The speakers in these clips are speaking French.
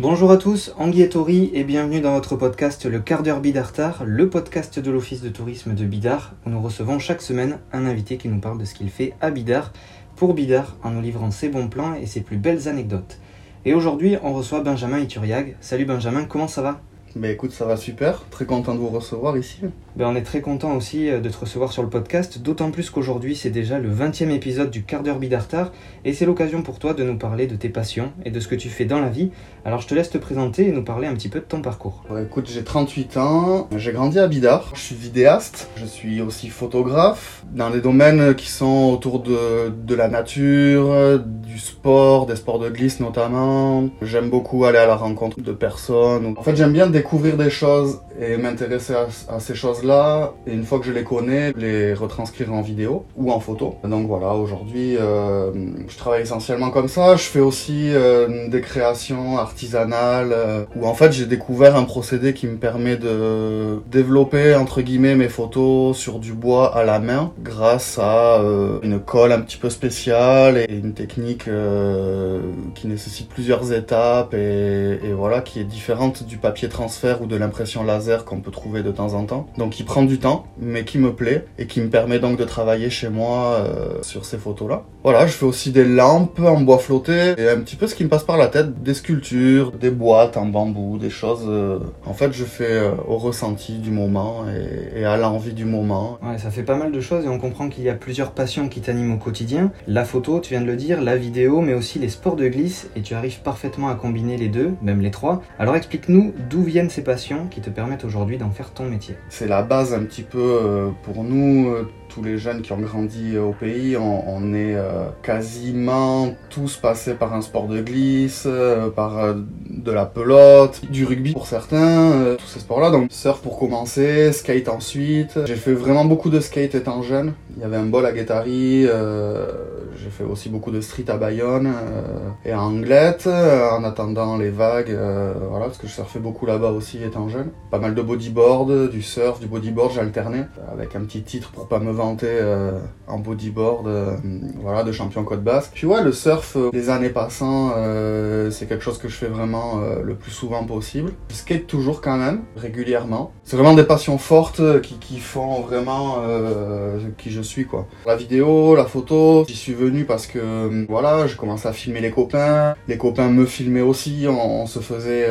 Bonjour à tous, Anguille Tori et bienvenue dans votre podcast Le quart d'heure Bidartar, le podcast de l'office de tourisme de Bidar où nous recevons chaque semaine un invité qui nous parle de ce qu'il fait à Bidar pour Bidar en nous livrant ses bons plans et ses plus belles anecdotes. Et aujourd'hui, on reçoit Benjamin Ituriag. Salut Benjamin, comment ça va? Bah écoute, ça va super, très content de vous recevoir ici. ben, On est très content aussi euh, de te recevoir sur le podcast, d'autant plus qu'aujourd'hui c'est déjà le 20e épisode du quart d'heure Bidartar et c'est l'occasion pour toi de nous parler de tes passions et de ce que tu fais dans la vie. Alors je te laisse te présenter et nous parler un petit peu de ton parcours. Écoute, j'ai 38 ans, j'ai grandi à Bidar, je suis vidéaste, je suis aussi photographe, dans des domaines qui sont autour de, de la nature, du sport, des sports de glisse notamment. J'aime beaucoup aller à la rencontre de personnes. En fait, j'aime bien découvrir des choses et m'intéresser à, ces choses-là. Et une fois que je les connais, les retranscrire en vidéo ou en photo. Donc voilà, aujourd'hui, euh, je travaille essentiellement comme ça. Je fais aussi euh, des créations artisanales euh, où en fait j'ai découvert un procédé qui me permet de développer entre guillemets mes photos sur du bois à la main grâce à une colle un petit peu spéciale et une technique qui nécessite plusieurs étapes et, et voilà qui est différente du papier transfert ou de l'impression laser qu'on peut trouver de temps en temps. Donc qui prend du temps mais qui me plaît et qui me permet donc de travailler chez moi euh, sur ces photos là. Voilà, je fais aussi des lampes en bois flotté et un petit peu ce qui me passe par la tête, des sculptures, des boîtes en bambou, des choses. euh, en fait, je fais euh, au ressenti du moment et, à l'envie du moment. Ouais, ça fait pas mal de choses et on comprend qu'il y a plusieurs passions qui t'animent au quotidien. La photo, tu viens de le dire, la vidéo, mais aussi les sports de glisse et tu arrives parfaitement à combiner les deux, même les trois. Alors explique-nous d'où ces passions qui te permettent aujourd'hui d'en faire ton métier. C'est la base un petit peu euh, pour nous, euh, tous les jeunes qui ont grandi euh, au pays. On, est euh, quasiment tous passés par un sport de glisse, euh, par de la pelote, du rugby pour certains, tous ces sports-là. Donc surf pour commencer, skate ensuite. J'ai fait vraiment beaucoup de skate étant jeune. Il y avait un bol à Guétari. j'ai fait aussi beaucoup de street à Bayonne et à Anglette en attendant les vagues. voilà, parce que je surfais beaucoup là-bas aussi étant jeune. Pas mal de bodyboard, du surf, du bodyboard, j'alternais avec un petit titre pour pas me vanter euh, en bodyboard, euh, voilà, de champion côte basque. Puis ouais, le surf, euh, les années passant, euh, c'est quelque chose que je fais vraiment le plus souvent possible. Je skate toujours quand même, régulièrement. C'est vraiment des passions fortes qui, qui font vraiment qui je suis quoi. La vidéo, la photo, j'y suis venu parce que voilà, j'ai commencé à filmer les copains, les copains me filmaient aussi, on, se faisait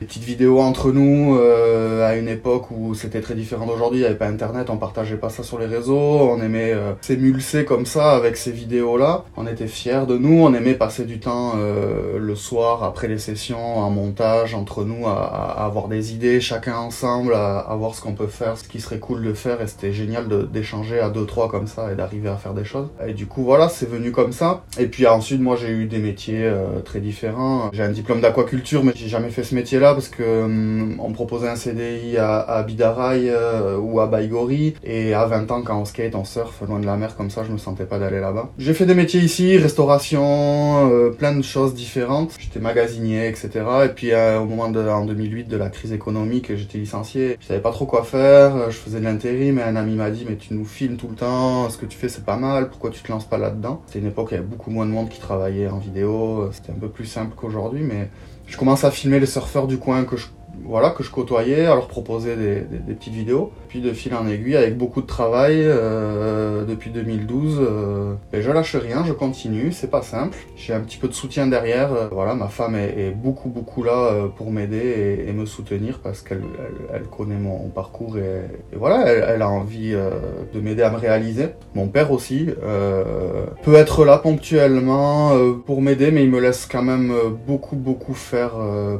des petites vidéos entre nous à une époque où c'était très différent d'aujourd'hui, il n'y avait pas internet, on partageait pas ça sur les réseaux, on aimait euh, s'émulser comme ça avec ces vidéos là, on était fiers de nous, on aimait passer du temps euh, le soir après les sessions en montage entre nous à, avoir des idées chacun ensemble, à, voir ce qu'on peut faire, ce qui serait cool de faire et c'était génial d'échanger à deux trois comme ça et d'arriver à faire des choses. Et du coup voilà, c'est venu comme ça. Et puis ensuite moi j'ai eu des métiers euh, très différents. J'ai un diplôme d'aquaculture mais j'ai jamais fait ce métier-là parce que hum, on me proposait un CDI à, à Bidaraï ou à Baïgori et à 20 ans quand on skate, on surf loin de la mer comme ça, je me sentais pas d'aller là-bas. J'ai fait des métiers ici, restauration, euh, plein de choses différentes. J'étais magasinier, etc. Et puis euh, au moment de en 2008 de la crise économique, j'étais licencié. Je savais pas trop quoi faire. euh, Je faisais de l'intérim et un ami m'a dit mais tu nous filmes tout le temps, ce que tu fais c'est pas mal. Pourquoi tu te lances pas là-dedans? C'était une époque où il y avait beaucoup moins de monde qui travaillait en vidéo. C'était un peu plus simple qu'aujourd'hui, mais je commence à filmer les surfeurs du coin que je voilà que je côtoyais, à leur proposer des, des- des petites vidéos. Puis de fil en aiguille, avec beaucoup de travail euh, depuis 2012, euh, et je lâche rien, je continue. C'est pas simple. J'ai un petit peu de soutien derrière. euh, voilà, ma femme est, est beaucoup beaucoup là euh, pour m'aider et, et me soutenir parce qu'elle elle, elle connaît mon parcours et, et voilà, elle, elle a envie euh, de m'aider à me réaliser. Mon père aussi euh, peut être là ponctuellement pour m'aider, mais il me laisse quand même beaucoup beaucoup faire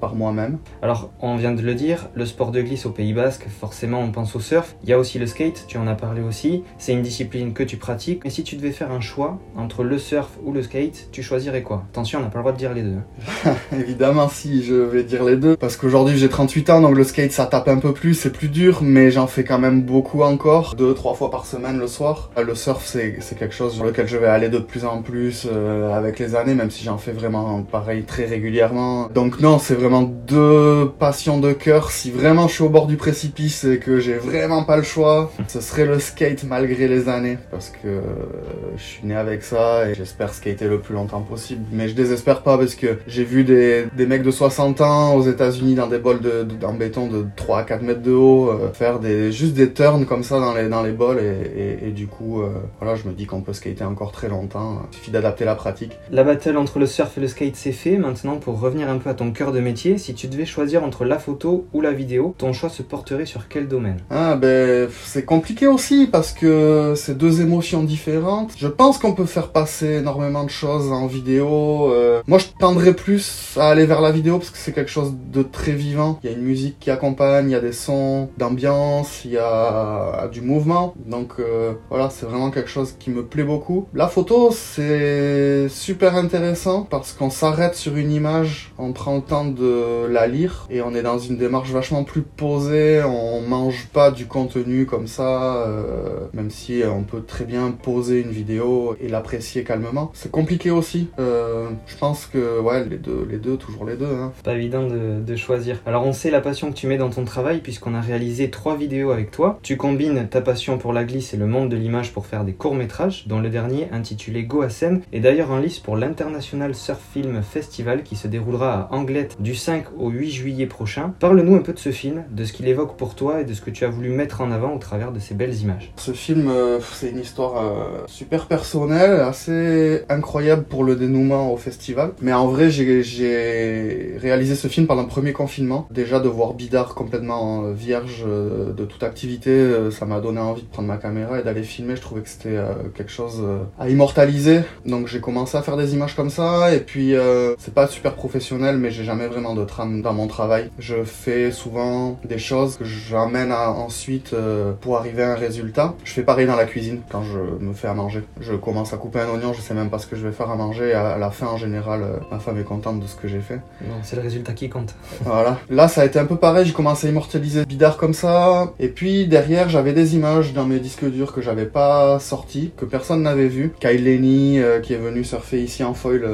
par moi-même. Alors, on vient de le dire, le sport de glisse au Pays Basque, forcément on pense au surf. Il y a aussi le skate, tu en as parlé aussi. C'est une discipline que tu pratiques. Et si tu devais faire un choix entre le surf ou le skate, tu choisirais quoi? Attention, on n'a pas le droit de dire les deux. Évidemment, si, je vais dire les deux. Parce qu'aujourd'hui, j'ai 38 ans, donc le skate, ça tape un peu plus, c'est plus dur, mais j'en fais quand même beaucoup encore. Deux, trois fois par semaine le soir. Le surf, c'est quelque chose sur lequel je vais aller de plus en plus euh, avec les années, même si j'en fais vraiment pareil très régulièrement. Donc non, c'est vraiment deux passions de cœur, si vraiment je suis au bord du précipice et que j'ai vraiment pas le choix, ce serait le skate malgré les années. Parce que euh, je suis né avec ça et j'espère skater le plus longtemps possible. Mais je désespère pas parce que j'ai vu des, mecs de 60 ans aux États-Unis dans des bols de, de- béton de 3 à 4 mètres de haut euh, faire des, juste des turns comme ça dans les, dans les bols et du coup, euh, voilà, je me dis qu'on peut skater encore très longtemps. Il suffit d'adapter la pratique. La battle entre le surf et le skate c'est fait. Maintenant, pour revenir un peu à ton cœur de métier, si tu devais choisir entre la photo ou la vidéo, ton choix se porterait sur quel domaine? Ah ben c'est compliqué aussi parce que c'est deux émotions différentes. Je pense qu'on peut faire passer énormément de choses en vidéo. euh, moi je tendrais plus à aller vers la vidéo parce que c'est quelque chose de très vivant. Il y a une musique qui accompagne, il y a des sons d'ambiance, il y a du mouvement. Donc euh, voilà, c'est vraiment quelque chose qui me plaît beaucoup. La photo c'est super intéressant parce qu'on s'arrête sur une image, on prend le temps de la lire et on est dans une démarche vachement plus posée. On mange pas du contenu comme ça, euh, même si on peut très bien poser une vidéo et l'apprécier calmement. C'est compliqué aussi. Euh, je pense que ouais, les deux, les deux, toujours les deux. Hein. Pas évident de, choisir. Alors on sait la passion que tu mets dans ton travail puisqu'on a réalisé trois vidéos avec toi. Tu combines ta passion pour la glisse et le monde de l'image pour faire des courts métrages, dont le dernier intitulé Go à scène est d'ailleurs en lice pour l'International Surf Film Festival qui se déroulera à Anglette du 5 au 8 juillet prochain. Parle-nous un peu de ce film, de ce qu'il évoque pour toi et de ce que tu as voulu mettre en avant au travers de ces belles images. Ce film, euh, c'est une histoire euh, super personnelle, assez incroyable pour le dénouement au festival. Mais en vrai, j'ai- réalisé ce film pendant le premier confinement. Déjà, de voir Bidar complètement euh, vierge de toute activité, ça m'a donné envie de prendre ma caméra et d'aller filmer. Je trouvais que c'était quelque chose à immortaliser. Donc j'ai commencé à faire des images comme ça. Et puis, c'est pas super professionnel, mais j'ai jamais vraiment de trame dans mon travail. Fais souvent des choses que j'emmène à- ensuite euh, pour arriver à un résultat. Je fais pareil dans la cuisine quand je me fais à manger. Je commence à couper un oignon, je sais même pas ce que je vais faire à manger. À la fin, en général, euh, ma femme est contente de ce que j'ai fait. Non, c'est le résultat qui compte. Voilà. Là, ça a été un peu pareil. J'ai commencé à immortaliser Bidar comme ça. Et puis derrière, j'avais des images dans mes disques durs que j'avais pas sortis, que personne n'avait vu. Kyle Lenny, euh, qui est venu surfer ici en foil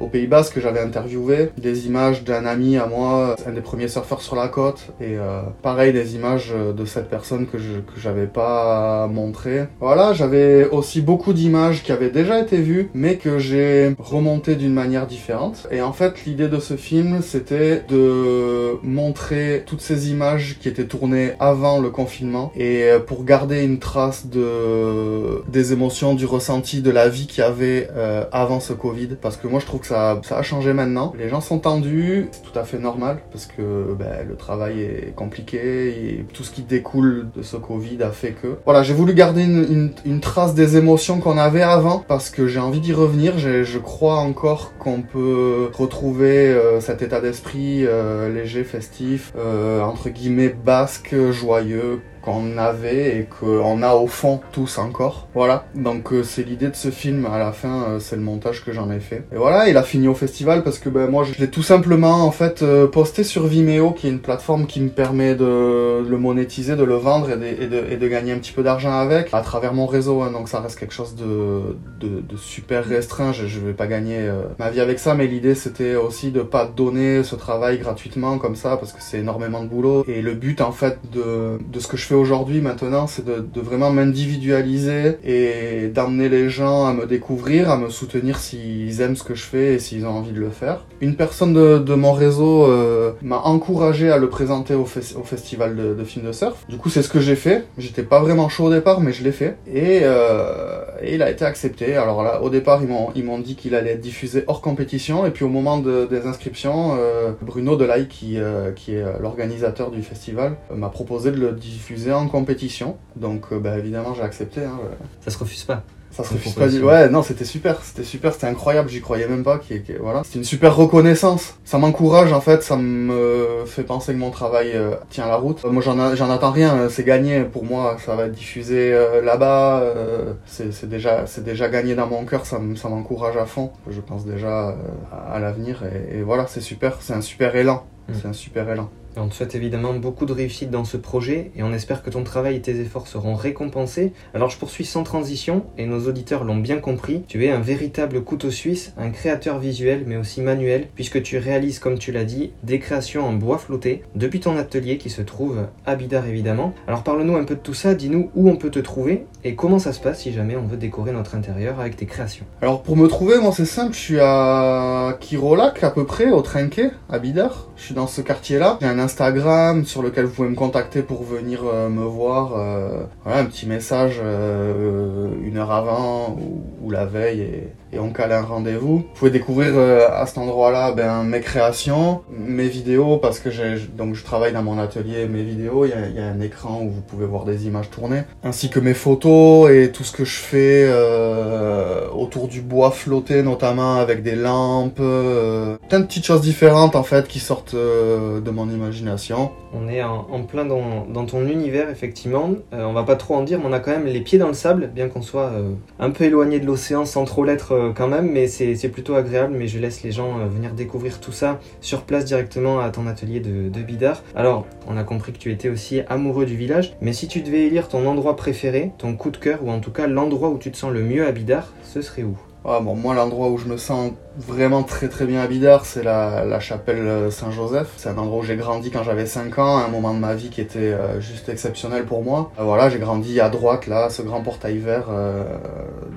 au Pays Basque, que j'avais interviewé. Des images d'un ami à moi, un des premiers surfeurs sur la côte. Et euh, pareil, des images euh, de cette personne que que j'avais pas montré. Voilà, j'avais aussi beaucoup d'images qui avaient déjà été vues, mais que j'ai remontées d'une manière différente. Et en fait, l'idée de ce film, c'était de montrer toutes ces images qui étaient tournées avant le confinement et euh, pour garder une trace de des émotions, du ressenti, de la vie qu'il y avait avant ce Covid. Parce que moi, je trouve que ça, ça a changé maintenant. Les gens sont tendus, c'est tout à fait normal parce que ben, le travail est compliqué et tout ce qui découle de ce Covid a fait que. Voilà, j'ai voulu garder une, trace des émotions qu'on avait avant parce que j'ai envie d'y revenir. Je crois encore qu'on peut retrouver euh, cet état d'esprit euh, léger, festif, euh, entre guillemets basque, joyeux qu'on avait et qu'on a au fond tous encore. Voilà, donc euh, c'est l'idée de ce film. À la fin, euh, c'est le montage que j'en ai fait. Et voilà, il a fini au festival parce que ben, moi, je l'ai tout simplement en fait euh, posté sur Vimeo, qui est une plateforme qui me permet de le monétiser, de le vendre et de, et de, et de gagner un petit peu d'argent avec à travers mon réseau. hein. donc ça reste quelque chose de, de, de super restreint. Je, je vais pas gagner euh, ma vie avec ça, mais l'idée c'était aussi de pas donner ce travail gratuitement comme ça parce que c'est énormément de boulot. Et le but en fait de, de ce que je aujourd'hui maintenant, c'est de, vraiment m'individualiser et d'emmener les gens à me découvrir, à me soutenir s'ils aiment ce que je fais et s'ils ont envie de le faire. Une personne de, mon réseau euh, m'a encouragé à le présenter au, fes- au festival de, de films de surf. Du coup, c'est ce que j'ai fait. J'étais pas vraiment chaud au départ, mais je l'ai fait. Et, euh, il a été accepté. Alors là, au départ, ils m'ont dit qu'il allait être diffusé hors compétition. Et puis au moment de- des inscriptions, euh, Bruno Delay, qui, euh, qui est l'organisateur du festival, m'a proposé de le diffuser en compétition. Donc, euh, bah, évidemment, j'ai accepté. hein. Ça se refuse pas. Ça se refuse pas du... Ouais, non, c'était super, c'était super, c'était incroyable, j'y croyais même pas. Qui, qui- voilà. C'était une super reconnaissance. Ça m'encourage en fait, ça me fait penser que mon travail euh, tient la route. Euh, moi, j'en a- attends rien, euh, c'est gagné pour moi. Ça va être diffusé euh, là-bas. euh, c'est déjà, déjà gagné dans mon cœur. Ça, m'encourage à fond. Je pense déjà euh, à, à l'avenir et, et voilà, c'est super, c'est un super élan. Mm. C'est un super élan. On te souhaite évidemment beaucoup de réussite dans ce projet et on espère que ton travail et tes efforts seront récompensés. Alors je poursuis sans transition et nos auditeurs l'ont bien compris. Tu es un véritable couteau suisse, un créateur visuel mais aussi manuel puisque tu réalises comme tu l'as dit des créations en bois flotté depuis ton atelier qui se trouve à Bidar évidemment. Alors parle-nous un peu de tout ça, dis-nous où on peut te trouver et comment ça se passe si jamais on veut décorer notre intérieur avec tes créations. Alors pour me trouver, moi c'est simple, je suis à Kirolac à peu près, au Trinquet, à Bidar. Je suis dans ce quartier-là. Instagram sur lequel vous pouvez me contacter pour venir euh, me voir. euh, un petit message euh, une heure avant ou, ou la veille et, et on cale un rendez-vous. Vous pouvez découvrir euh, à cet endroit-là ben, mes créations, mes vidéos parce que donc je travaille dans mon atelier mes vidéos. Il y, a, y a un écran où vous pouvez voir des images tournées, ainsi que mes photos et tout ce que je fais euh, autour du bois flotté notamment avec des lampes, euh, plein de petites choses différentes en fait qui sortent euh, de mon imagination. On est en, plein dans, ton univers, effectivement. Euh, on va pas trop en dire, mais on a quand même les pieds dans le sable, bien qu'on soit euh, un peu éloigné de l'océan sans trop l'être euh, quand même, mais c'est plutôt agréable. Mais je laisse les gens venir découvrir tout ça sur place directement à ton atelier de, de Bidar. Alors, on a compris que tu étais aussi amoureux du village, mais si tu devais élire ton endroit préféré, ton coup de cœur, ou en tout cas l'endroit où tu te sens le mieux à Bidar, ce serait où? Bon, moi, l'endroit où je me sens vraiment très très bien à Bidar, c'est la, la chapelle euh, Saint-Joseph. C'est un endroit où j'ai grandi quand j'avais 5 ans, un moment de ma vie qui était euh, juste exceptionnel pour moi. Euh, voilà, j'ai grandi à droite, là, ce grand portail vert,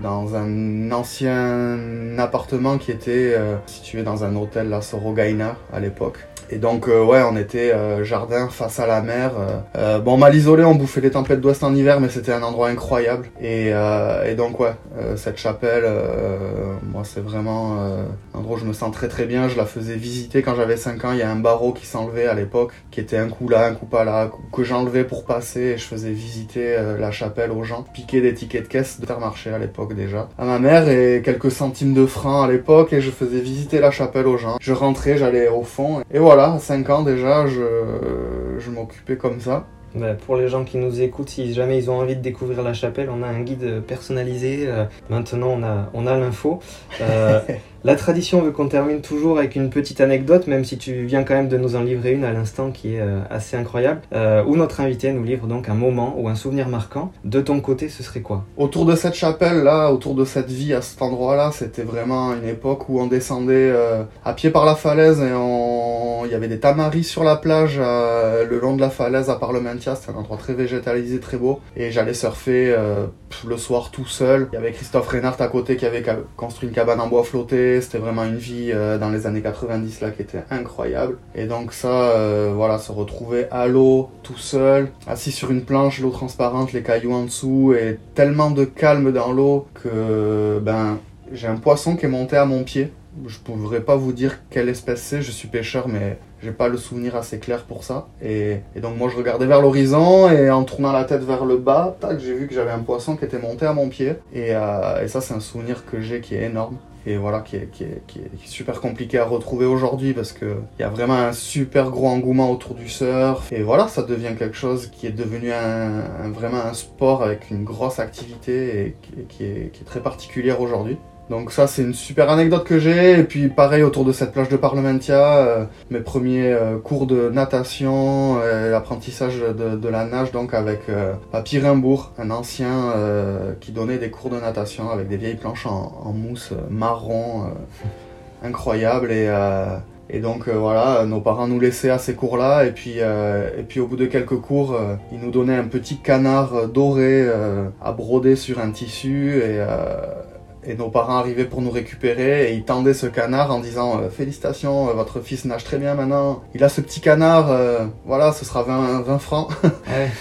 dans un ancien appartement qui était situé dans un hôtel, la Sorogaina, à l'époque. Et donc, euh, ouais, on était euh, jardin face à la mer. euh. Euh, bon, mal isolé, on bouffait les tempêtes d'ouest en hiver, mais c'était un endroit incroyable. Et, euh, et donc, ouais, euh, cette chapelle, moi, c'est vraiment un endroit où je me sens très très bien. Je la faisais visiter quand j'avais 5 ans. Il y a un barreau qui s'enlevait à l'époque, qui était un coup là, un coup pas là, que j'enlevais pour passer. Et je faisais visiter la chapelle aux gens. Piquer des tickets de caisse de marché à l'époque déjà. À ma mère et quelques centimes de francs à l'époque. Et je faisais visiter la chapelle aux gens. Je rentrais, j'allais au fond. Et voilà, à 5 ans déjà, je, je m'occupais comme ça. Bah, pour les gens qui nous écoutent, si jamais ils ont envie de découvrir la chapelle, on a un guide personnalisé. euh, maintenant, on a, on a l'info. Euh, la tradition veut qu'on termine toujours avec une petite anecdote, même si tu viens quand même de nous en livrer une à l'instant qui est euh, assez incroyable, où notre invité nous livre donc un moment ou un souvenir marquant. De ton côté, ce serait quoi? Autour de cette chapelle là, autour de cette vie à cet endroit là, c'était vraiment une époque où on descendait à pied par la falaise et on... il y avait des tamaris sur la plage euh, le long de la falaise à Parlementia, c'était un endroit très végétalisé, très beau. Et j'allais surfer euh, le soir tout seul. Il y avait Christophe Reinhardt à côté qui avait construit une cabane en bois flotté. C'était vraiment une vie euh, dans les années 90 là qui était incroyable. Et donc ça, voilà, se retrouver à l'eau tout seul, assis sur une planche, l'eau transparente, les cailloux en dessous et tellement de calme dans l'eau que ben j'ai un poisson qui est monté à mon pied. Je pourrais pas vous dire quelle espèce c'est, je suis pêcheur mais j'ai pas le souvenir assez clair pour ça. Et, donc moi je regardais vers l'horizon et en tournant la tête vers le bas, tac, j'ai vu que j'avais un poisson qui était monté à mon pied. Et, euh, ça c'est un souvenir que j'ai qui est énorme. Et voilà, qui est, super compliqué à retrouver aujourd'hui parce que il y a vraiment un super gros engouement autour du surf. Et voilà, ça devient quelque chose qui est devenu un, vraiment un sport avec une grosse activité et qui, qui est très particulière aujourd'hui. Donc ça c'est une super anecdote que j'ai. Et puis pareil autour de cette plage de Parlementia, euh, mes premiers euh, cours de natation, euh, l'apprentissage de, la nage donc avec euh, Papy Rimbourg, un ancien qui donnait des cours de natation avec des vieilles planches en, mousse marron, incroyable. Et et donc voilà, nos parents nous laissaient à ces cours-là. Et puis et puis au bout de quelques cours, ils nous donnaient un petit canard doré à broder sur un tissu. Et et nos parents arrivaient pour nous récupérer et ils tendaient ce canard en disant euh, félicitations, euh, votre fils nage très bien maintenant. Il a ce petit canard, euh, voilà, ce sera 20, 20 francs. Ouais.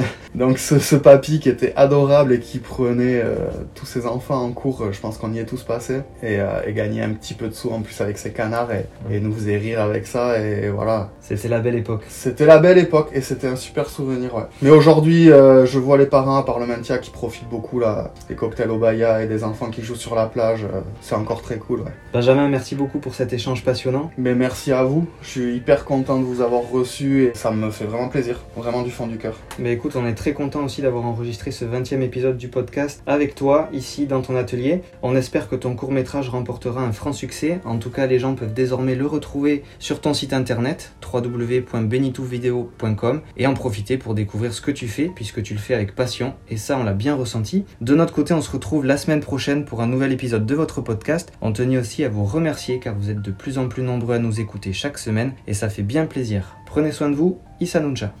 Donc ce, ce papy qui était adorable et qui prenait euh, tous ses enfants en cours, euh, je pense qu'on y est tous passés, et, euh, et gagnait un petit peu de sous en plus avec ses canards et, et nous faisait rire avec ça et voilà. C'était la belle époque. C'était la belle époque et c'était un super souvenir, ouais. Mais aujourd'hui, je vois les parents à Parlementia qui profitent beaucoup là, des cocktails au baya et des enfants qui jouent sur la plage, c'est encore très cool, ouais. Benjamin, merci beaucoup pour cet échange passionnant. Mais merci à vous, je suis hyper content de vous avoir reçu et ça me fait vraiment plaisir, vraiment du fond du cœur. Mais écoute, on est très très content aussi d'avoir enregistré ce 20e épisode du podcast avec toi, ici dans ton atelier. On espère que ton court métrage remportera un franc succès. En tout cas, les gens peuvent désormais le retrouver sur ton site internet www.benitouvideo.com et en profiter pour découvrir ce que tu fais, puisque tu le fais avec passion, et ça on l'a bien ressenti. De notre côté, on se retrouve la semaine prochaine pour un nouvel épisode de votre podcast. On tenait aussi à vous remercier car vous êtes de plus en plus nombreux à nous écouter chaque semaine, et ça fait bien plaisir. Prenez soin de vous, Issa Nuncha.